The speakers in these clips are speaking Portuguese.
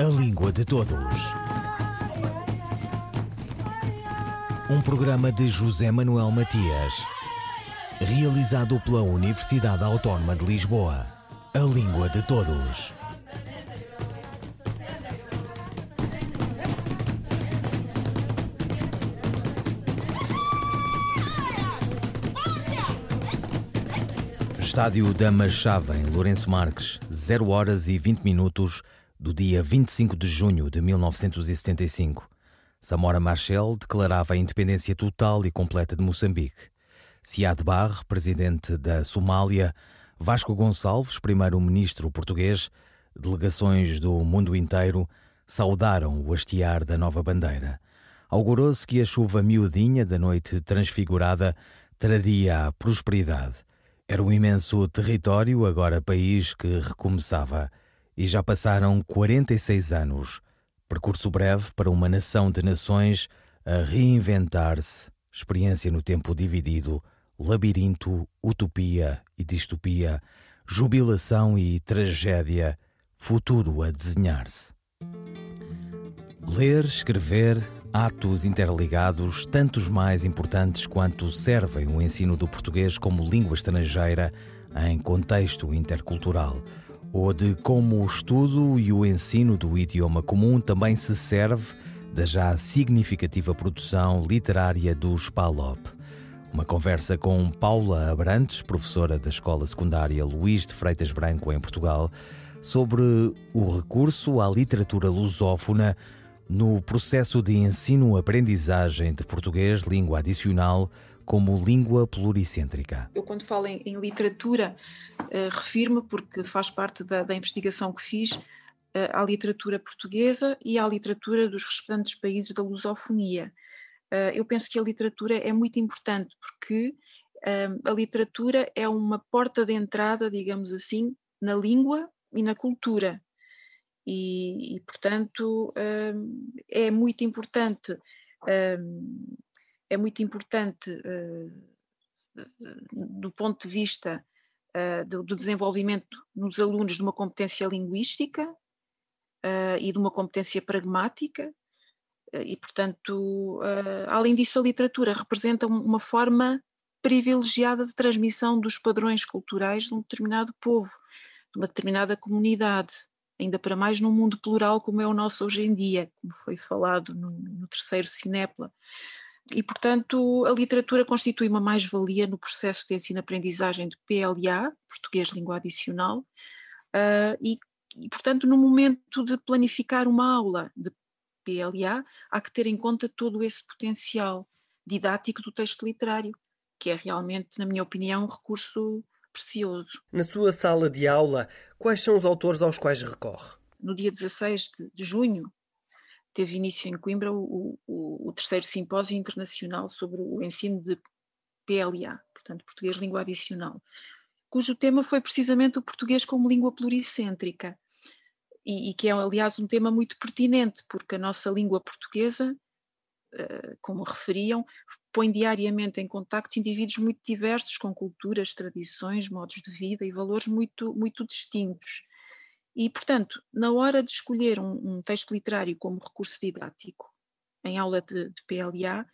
A Língua de Todos. Um programa de José Manuel Matias, realizado pela Universidade Autónoma de Lisboa. A Língua de Todos. Estádio da Machava, em Lourenço Marques, 0 horas e 20 minutos do dia 25 de junho de 1975. Samora Machel declarava a independência total e completa de Moçambique. Siad Barre, presidente da Somália, Vasco Gonçalves, primeiro-ministro português, delegações do mundo inteiro saudaram o hastear da nova bandeira. Augurou-se que a chuva miudinha da noite transfigurada traria a prosperidade. Era um imenso território, agora país que recomeçava. E já passaram 46 anos. Percurso breve para uma nação de nações a reinventar-se. Experiência no tempo dividido, labirinto, utopia e distopia, jubilação e tragédia, futuro a desenhar-se. Ler, escrever, atos interligados, tantos mais importantes quanto servem o ensino do português como língua estrangeira em contexto intercultural ou de como o estudo e o ensino do idioma comum também se serve da já significativa produção literária dos PALOP. Uma conversa com Paula Abrantes, professora da Escola Secundária Luís de Freitas Branco, em Portugal, sobre o recurso à literatura lusófona no processo de ensino-aprendizagem de português, língua adicional, como língua pluricêntrica. Eu, quando falo em, em literatura, uh, refiro-me, porque faz parte da, da investigação que fiz, uh, à literatura portuguesa e à literatura dos restantes países da lusofonia. Uh, eu penso que a literatura é muito importante, porque a literatura é uma porta de entrada, digamos assim, na língua e na cultura. E, e portanto, é muito importante é muito importante uh, do ponto de vista uh, do, desenvolvimento nos alunos de uma competência linguística uh, e de uma competência pragmática, e portanto, além disso, a literatura representa uma forma privilegiada de transmissão dos padrões culturais de um determinado povo, de uma determinada comunidade, ainda para mais num mundo plural como é o nosso hoje em dia, como foi falado no, no terceiro Cinepla. E, portanto, a literatura constitui uma mais-valia no processo de ensino-aprendizagem de PLA, Português Língua Adicional, uh, e, e, portanto, no momento de planificar uma aula de PLA, há que ter em conta todo esse potencial didático do texto literário, que é realmente, na minha opinião, um recurso precioso. Na sua sala de aula, quais são os autores aos quais recorre? No dia 16 de, de junho, teve início em Coimbra o, o, o, terceiro simpósio internacional sobre o ensino de PLA, portanto, Português Língua Adicional, cujo tema foi precisamente o português como língua pluricêntrica, e, e que é, aliás, um tema muito pertinente, porque a nossa língua portuguesa, uh, como referiam, põe diariamente em contacto indivíduos muito diversos, com culturas, tradições, modos de vida e valores muito, muito distintos. E, portanto, na hora de escolher um, um texto literário como recurso didático, em aula de, de, PLA,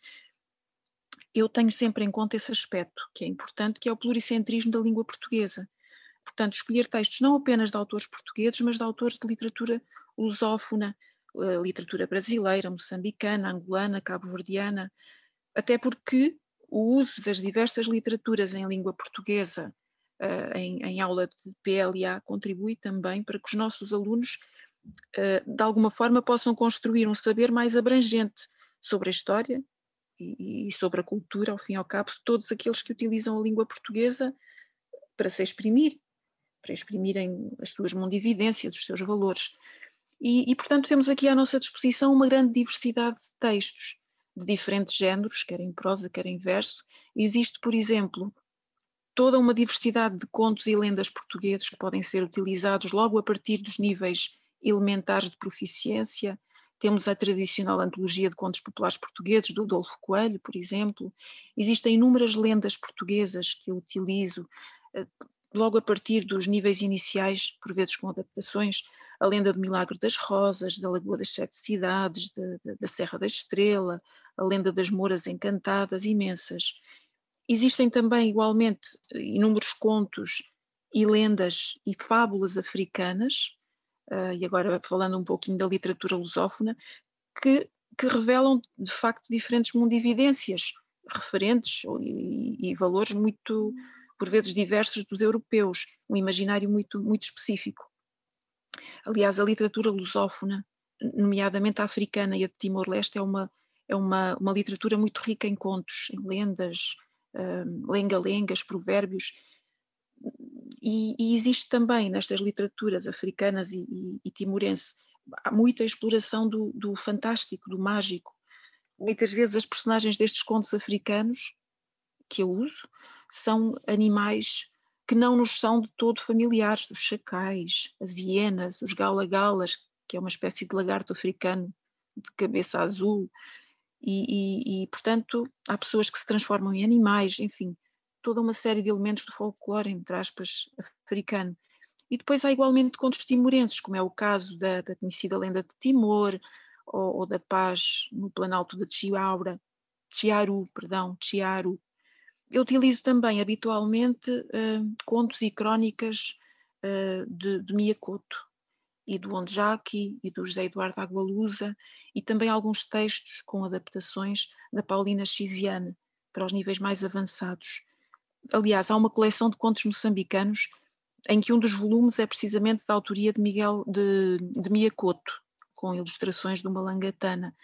eu tenho sempre em conta esse aspecto, que é importante, que é o pluricentrismo da língua portuguesa. Portanto, escolher textos não apenas de autores portugueses, mas de autores de literatura lusófona, eh, literatura brasileira, moçambicana, angolana, cabo-verdiana, até porque o uso das diversas literaturas em língua portuguesa uh, em, em, aula de PLA contribui também para que os nossos alunos, uh, de alguma forma, possam construir um saber mais abrangente sobre a história e, e, sobre a cultura, ao fim e ao cabo, de todos aqueles que utilizam a língua portuguesa para se exprimir, para exprimirem as suas mundividências, os seus valores. E, e, portanto, temos aqui à nossa disposição uma grande diversidade de textos de diferentes géneros, quer em prosa, quer em verso. Existe, por exemplo, toda uma diversidade de contos e lendas portugueses que podem ser utilizados logo a partir dos níveis elementares de proficiência. Temos a tradicional antologia de contos populares portugueses do Adolfo Coelho, por exemplo. Existem inúmeras lendas portuguesas que eu utilizo, eh, logo a partir dos níveis iniciais, por vezes com adaptações, a lenda do Milagre das Rosas, da Lagoa das Sete Cidades, de, de, da Serra da Estrela, a lenda das Mouras Encantadas, imensas. Existem também, igualmente, inúmeros contos e lendas e fábulas africanas, uh, e agora falando um pouquinho da literatura lusófona, que, que revelam de facto diferentes mundividências referentes e, e, valores muito, por vezes, diversos dos europeus, um imaginário muito, muito específico. Aliás, a literatura lusófona, nomeadamente a africana e a de Timor-Leste, é uma, é uma, uma literatura muito rica em contos, em lendas, um, lenga-lengas, provérbios, e, e, existe também nestas literaturas africanas e, e, e timorense muita exploração do, do, fantástico, do mágico. Muitas vezes as personagens destes contos africanos que eu uso são animais que não nos são de todo familiares, os chacais, as hienas, os galagalas, que é uma espécie de lagarto africano de cabeça azul, e, e, e, portanto há pessoas que se transformam em animais, enfim, toda uma série de elementos do folclore, entre aspas, africano. E depois há igualmente contos timorenses, como é o caso da, da conhecida lenda de Timor, ou, ou, da paz no planalto de Chiaura, Chiaru, perdão, Chiaru. Eu utilizo também habitualmente uh, contos e crónicas uh, de, de Miyakoto, e do Ondjaki e do José Eduardo Agualusa e também alguns textos com adaptações da Paulina Xiziane para os níveis mais avançados. Aliás, há uma coleção de contos moçambicanos em que um dos volumes é precisamente da autoria de Miguel de, de Miyakoto, com ilustrações de uma langatana.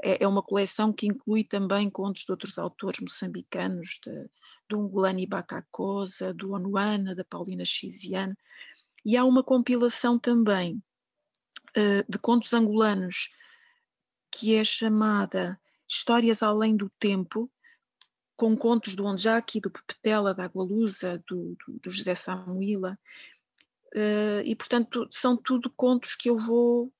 É, é, uma coleção que inclui também contos de outros autores moçambicanos, de, do Ngulani Bacacosa, do Onuana, da Paulina Xiziane, e há uma compilação também de contos angolanos que é chamada Histórias Além do Tempo, com contos do Onjaki, do Pepetela, da Agualusa, do, do, do José Samuila, uh, e portanto são tudo contos que eu vou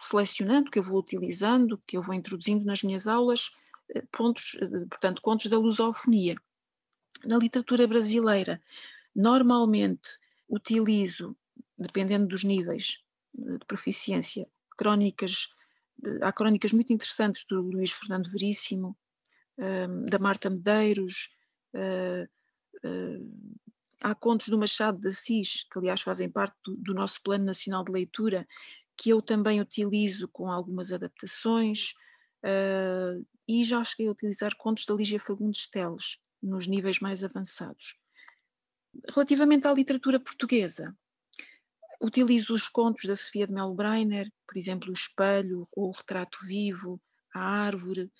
selecionando, que eu vou utilizando, que eu vou introduzindo nas minhas aulas, uh, pontos, portanto contos da lusofonia. Na literatura brasileira, normalmente utilizo, dependendo dos níveis, de proficiência, crónicas, há crónicas muito interessantes do Luís Fernando Veríssimo, hum, da Marta Medeiros, hum, hum, há contos do Machado de Assis, que aliás fazem parte do, nosso Plano Nacional de Leitura, que eu também utilizo com algumas adaptações, e já cheguei a utilizar contos da Lígia Fagundes Teles, nos níveis mais avançados. Relativamente à literatura portuguesa, Utilizo os contos da Sofia de Melo Breiner, por exemplo, O Espelho, ou O Retrato Vivo, A Árvore,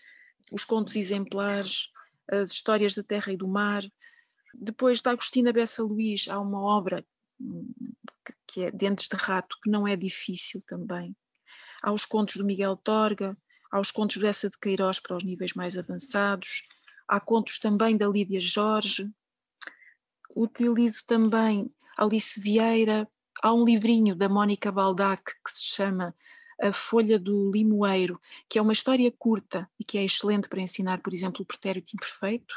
os contos exemplares, as histórias da terra e do mar. Depois, da Agostina Bessa Luís, há uma obra que é Dentes de Rato, que não é difícil também. Há os contos do Miguel Torga, há os contos dessa de Queiroz para os níveis mais avançados, há contos também da Lídia Jorge. Utilizo também Alice Vieira, há um livrinho da Mónica Baldac que se chama A Folha do Limoeiro, que é uma história curta e que é excelente para ensinar, por exemplo, o pretérito imperfeito,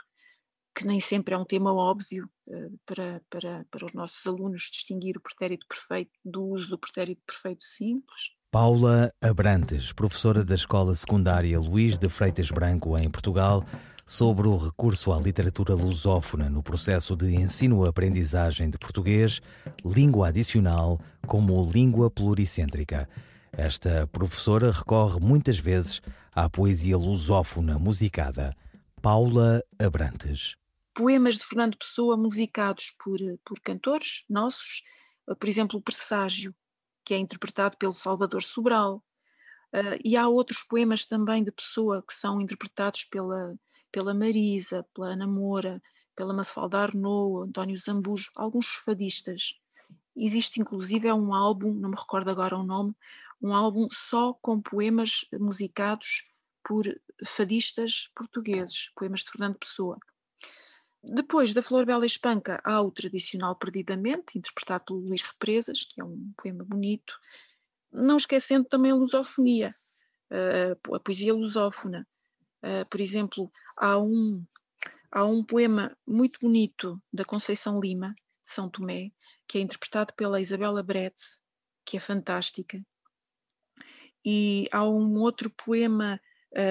que nem sempre é um tema óbvio uh, para, para, para os nossos alunos distinguir o pretérito perfeito do uso do pretérito perfeito simples. Paula Abrantes, professora da Escola Secundária Luís de Freitas Branco, em Portugal, sobre o recurso à literatura lusófona no processo de ensino-aprendizagem de português, língua adicional como língua pluricêntrica. Esta professora recorre muitas vezes à poesia lusófona musicada. Paula Abrantes. Poemas de Fernando Pessoa musicados por, por cantores nossos, por exemplo, o Presságio, que é interpretado pelo Salvador Sobral. Uh, e há outros poemas também de Pessoa que são interpretados pela, pela Marisa, pela Ana Moura, pela Mafalda Arnaud, António Zambujo, alguns fadistas. Existe inclusive é um álbum, não me recordo agora o nome, um álbum só com poemas musicados por fadistas portugueses, poemas de Fernando Pessoa. Depois da Flor Bela Espanca há o tradicional Perdidamente, interpretado pelo Luís Represas, que é um poema bonito, não esquecendo também a lusofonia, a poesia lusófona. Uh, por exemplo, há um, há um poema muito bonito da Conceição Lima, de São Tomé, que é interpretado pela Isabela Bretz, que é fantástica. E há um outro poema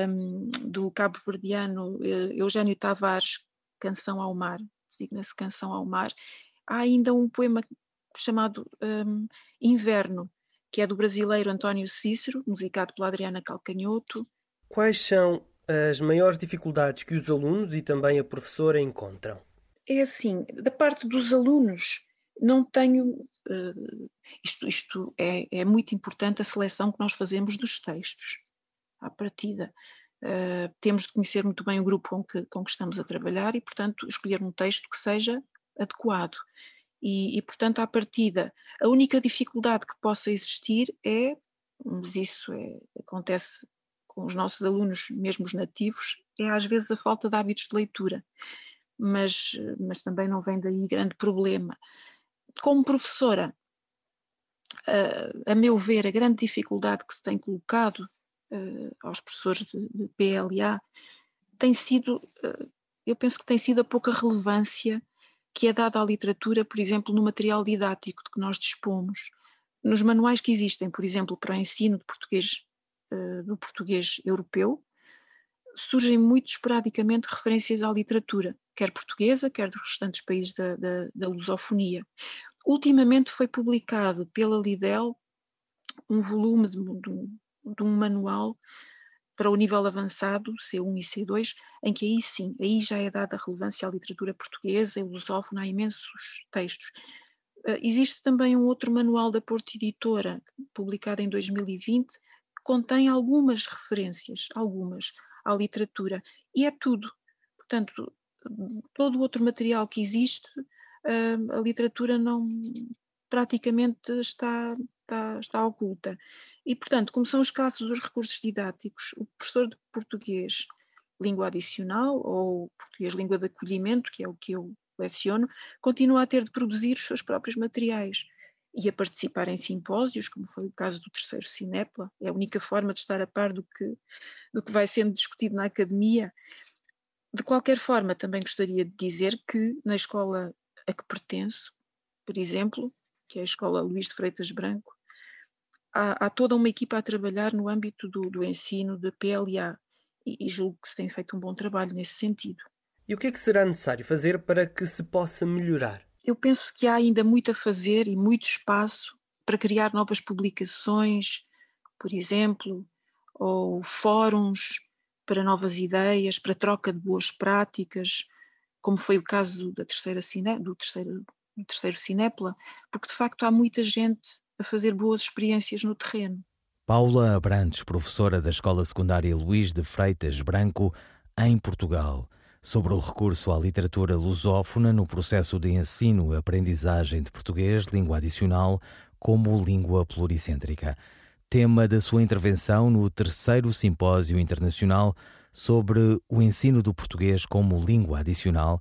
um, do cabo-verdiano uh, Eugênio Tavares, Canção ao Mar, designa-se Canção ao Mar. Há ainda um poema chamado um, Inverno, que é do brasileiro António Cícero, musicado pela Adriana Calcanhoto. Quais são as maiores dificuldades que os alunos e também a professora encontram? É assim, da parte dos alunos, não tenho. Uh, isto isto é, é, muito importante a seleção que nós fazemos dos textos, à partida. Uh, temos de conhecer muito bem o grupo com que, com que estamos a trabalhar e, portanto, escolher um texto que seja adequado. E, e, portanto, à partida, a única dificuldade que possa existir é, mas isso é, acontece com os nossos alunos, mesmo os nativos, é às vezes a falta de hábitos de leitura. Mas, mas também não vem daí grande problema. Como professora, a, a meu ver, a grande dificuldade que se tem colocado aos professores de, de PLA tem sido, eu penso que tem sido a pouca relevância que é dada à literatura, por exemplo, no material didático de que nós dispomos. Nos manuais que existem, por exemplo, para o ensino de português eh, do português europeu, surgem muito esporadicamente referências à literatura, quer portuguesa, quer dos restantes países da, da, da lusofonia. Ultimamente foi publicado pela Lidl um volume de, de, de, um manual para o nível avançado, C1 e C2, em que aí sim, aí já é dada relevância à literatura portuguesa e lusófona, há imensos textos. Uh, existe também um outro manual da Porta Editora, publicado em 2020, contém algumas referências, algumas, à literatura, e é tudo. Portanto, todo o outro material que existe, hum, a literatura não praticamente está, está, está oculta. E, portanto, como são escassos os recursos didáticos, o professor de português língua adicional ou português língua de acolhimento, que é o que eu leciono, continua a ter de produzir os seus próprios materiais e a participar em simpósios, como foi o caso do terceiro Cinepla, é a única forma de estar a par do que, do que vai sendo discutido na academia. De qualquer forma, também gostaria de dizer que na escola a que pertenço, por exemplo, que é a Escola Luís de Freitas Branco, há, há toda uma equipa a trabalhar no âmbito do, do ensino da PLA e, e julgo que se tem feito um bom trabalho nesse sentido. E o que é que será necessário fazer para que se possa melhorar? Eu penso que há ainda muito a fazer e muito espaço para criar novas publicações, por exemplo, ou fóruns para novas ideias, para troca de boas práticas, como foi o caso da terceira cine, do, terceiro, do terceiro Cinepla, porque de facto há muita gente a fazer boas experiências no terreno. Paula Abrantes, professora da Escola Secundária Luís de Freitas Branco, em Portugal sobre o recurso à literatura lusófona no processo de ensino e aprendizagem de português, língua adicional, como língua pluricêntrica. Tema da sua intervenção no terceiro Simpósio Internacional sobre o ensino do português como língua adicional.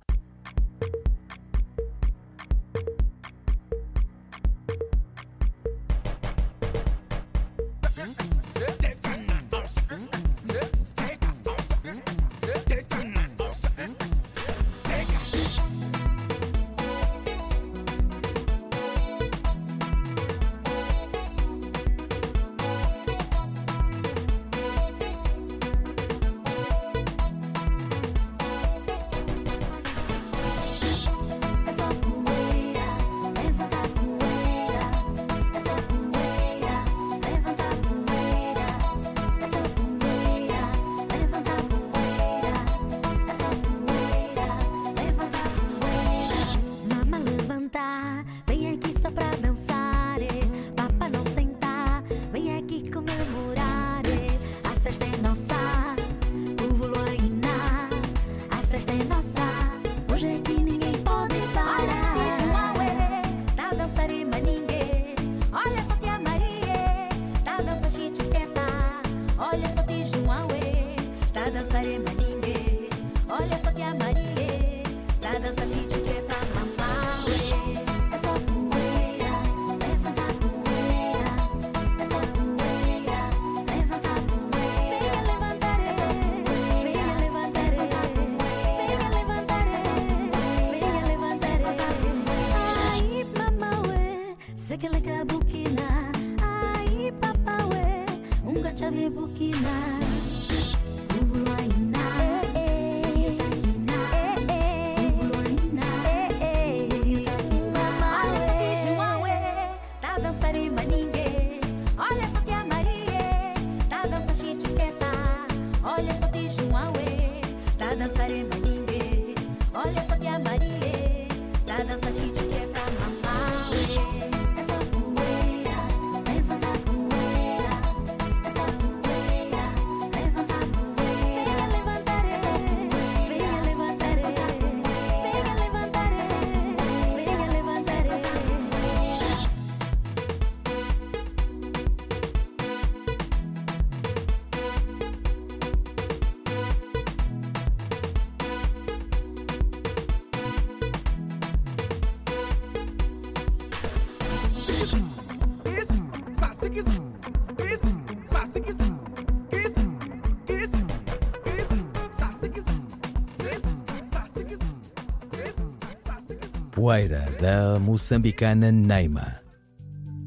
Poeira, da moçambicana Neima.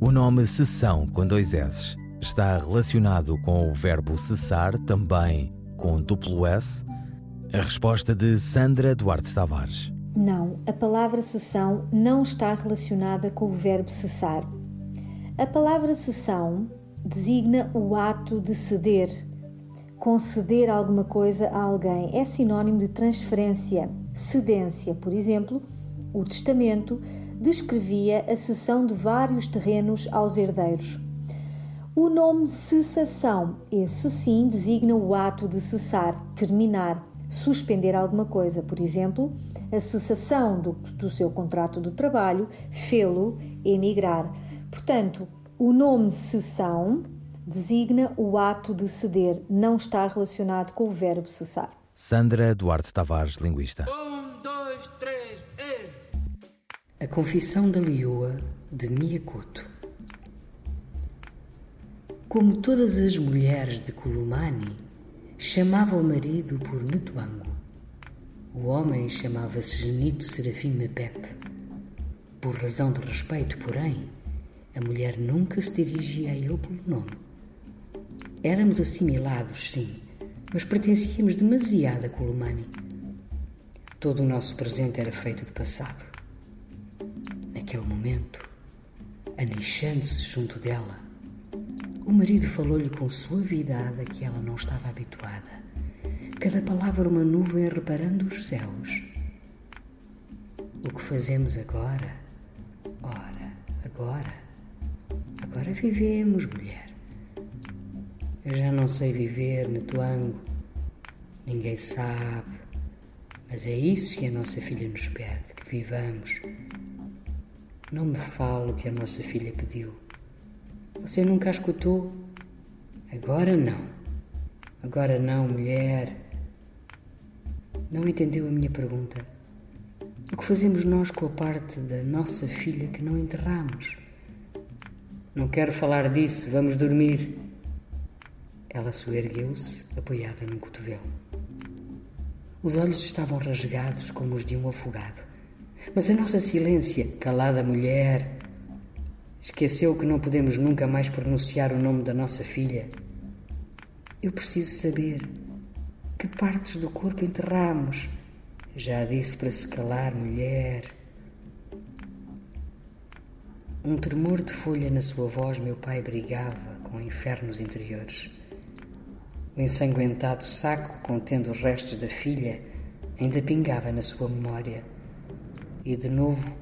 O nome cessão com dois S está relacionado com o verbo cessar, também com duplo S? A resposta de Sandra Duarte Tavares. Não, a palavra cessão não está relacionada com o verbo cessar. A palavra cessão designa o ato de ceder. Conceder alguma coisa a alguém é sinônimo de transferência. Cedência, por exemplo, o testamento descrevia a cessão de vários terrenos aos herdeiros. O nome cessação, esse sim, designa o ato de cessar, terminar, suspender alguma coisa. Por exemplo, a cessação do, do seu contrato de trabalho fê-lo emigrar. Portanto, o nome cessão designa o ato de ceder, não está relacionado com o verbo cessar. Sandra Duarte Tavares, linguista. A Confissão da Leoa de Miyakoto Como todas as mulheres de Kulumani, chamava o marido por Netuango. O homem chamava-se Genito Serafim Mepepe. Por razão de respeito, porém, a mulher nunca se dirigia a ele pelo nome. Éramos assimilados, sim, mas pertencíamos demasiado a Kulumani. Todo o nosso presente era feito de passado naquele momento, anexando-se junto dela, o marido falou-lhe com suavidade a que ela não estava habituada. Cada palavra uma nuvem reparando os céus. O que fazemos agora? Ora, agora. Agora vivemos, mulher. Eu já não sei viver, Netuango. Ninguém sabe. Mas é isso que a nossa filha nos pede, que vivamos não me fale o que a nossa filha pediu. Você nunca a escutou? Agora não. Agora não, mulher. Não entendeu a minha pergunta. O que fazemos nós com a parte da nossa filha que não enterramos? Não quero falar disso, vamos dormir. Ela soergueu-se, apoiada num cotovelo. Os olhos estavam rasgados como os de um afogado. Mas a nossa silência, calada mulher, esqueceu que não podemos nunca mais pronunciar o nome da nossa filha. Eu preciso saber que partes do corpo enterramos. Já disse para se calar, mulher. Um tremor de folha na sua voz, meu pai brigava com infernos interiores. O ensanguentado saco contendo os restos da filha ainda pingava na sua memória e de novo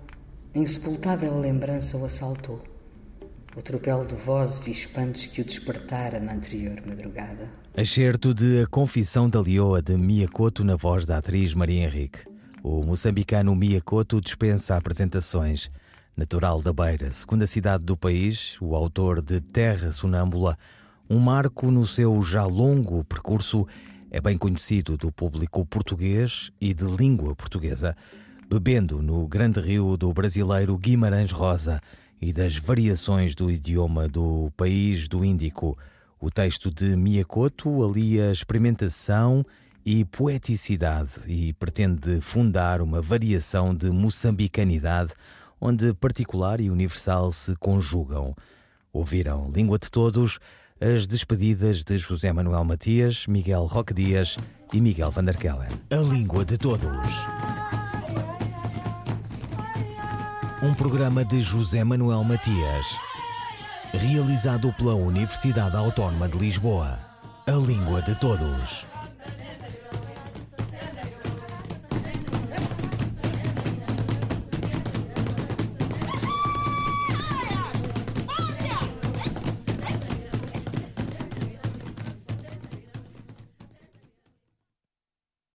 a insepultável lembrança o assaltou. O tropel de vozes e espantos que o despertara na anterior madrugada. Acerto de A Confissão da Leoa de Miyakoto na voz da atriz Maria Henrique. O moçambicano Miyakoto dispensa apresentações. Natural da Beira, segunda cidade do país, o autor de Terra Sonâmbula, um marco no seu já longo percurso, é bem conhecido do público português e de língua portuguesa bebendo no grande rio do brasileiro Guimarães Rosa e das variações do idioma do país do Índico. O texto de Miyakoto alia experimentação e poeticidade e pretende fundar uma variação de moçambicanidade onde particular e universal se conjugam. Ouviram Língua de Todos, as despedidas de José Manuel Matias, Miguel Roque Dias e Miguel van. A língua de todos. Um programa de José Manuel Matias, realizado pela Universidade Autónoma de Lisboa. A língua de todos.